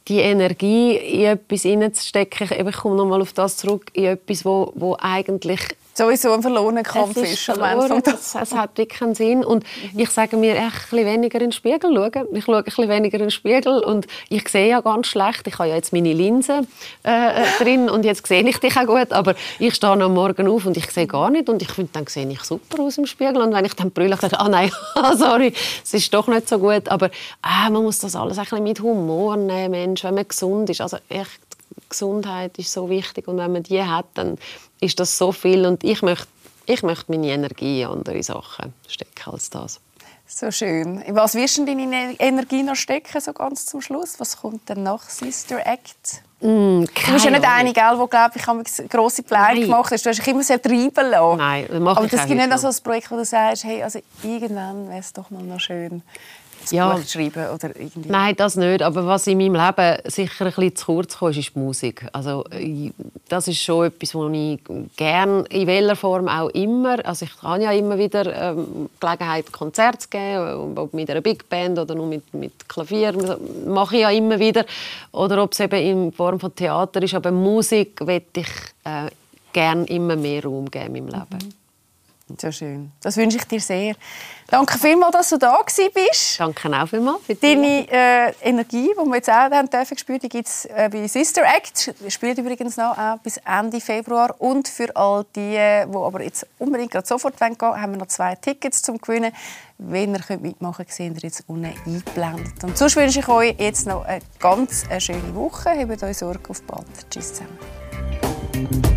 die Energie in etwas hineinzustecken, ich komme nochmal auf das zurück, in etwas, wo, wo eigentlich Sowieso ein verlorener Kampf es ist. verloren, es, es hat wirklich keinen Sinn. Und ich sage mir, echt ein bisschen weniger in den Spiegel schauen. Ich schaue ein bisschen weniger in den Spiegel und ich sehe ja ganz schlecht. Ich habe ja jetzt meine Linse äh, äh, drin und jetzt sehe ich dich auch gut. Aber ich stehe am Morgen auf und ich sehe gar nicht. Und ich finde, dann sehe ich super aus im Spiegel. Und wenn ich dann brülle, sage ich, ah nein, sorry, es ist doch nicht so gut. Aber ah, man muss das alles ein bisschen mit Humor nehmen, Mensch, wenn man gesund ist. Also echt, Gesundheit ist so wichtig und wenn man die hat, dann ist das so viel und ich möchte, ich möchte meine Energie in andere Sachen stecken als das. So schön. In was wirst du denn deine Energie noch stecken, so ganz zum Schluss? Was kommt denn nach Sister Act? Mm, Du bist ja nicht eine, gell, die, glaube ich, habe grosse Pläne gemacht hast. Du hast dich immer sehr treiben lassen. Nein, das mache Aber das gibt nicht so ein Projekt, wo du sagst, hey, also irgendwann wäre es doch mal noch schön, Ja. Buch zu schreiben oder irgendwie? Nein, das nicht. Aber was in meinem Leben sicher ein bisschen zu kurz kam, ist die Musik. Also, das ist schon etwas, was ich gerne, in welcher Form auch immer, also ich habe ja immer wieder ähm, Gelegenheit, Konzerte zu geben, ob mit einer Big Band oder nur mit, mit Klavier, mache ich ja immer wieder. Oder ob es eben in Form von Theater ist. Aber Musik möchte ich äh, gerne immer mehr Raum geben in meinem Leben. So schön. Das wünsche ich dir sehr. Danke vielmals, dass du da bist. Danke auch vielmals für Deine äh, Energie, die wir jetzt auch haben dürfen spüren, die gibt es äh, bei Sister Act. Spielt übrigens noch auch bis Ende Februar. Und für all die, äh, die aber jetzt unbedingt gerade sofort gehen wollen, haben wir noch zwei Tickets zum Gewinnen. Wenn ihr könnt mitmachen könnt, seht ihr jetzt unten eingeblendet. Und sonst wünsche ich euch jetzt noch eine ganz äh, schöne Woche. Habt euch Sorge auf bald. Tschüss zusammen.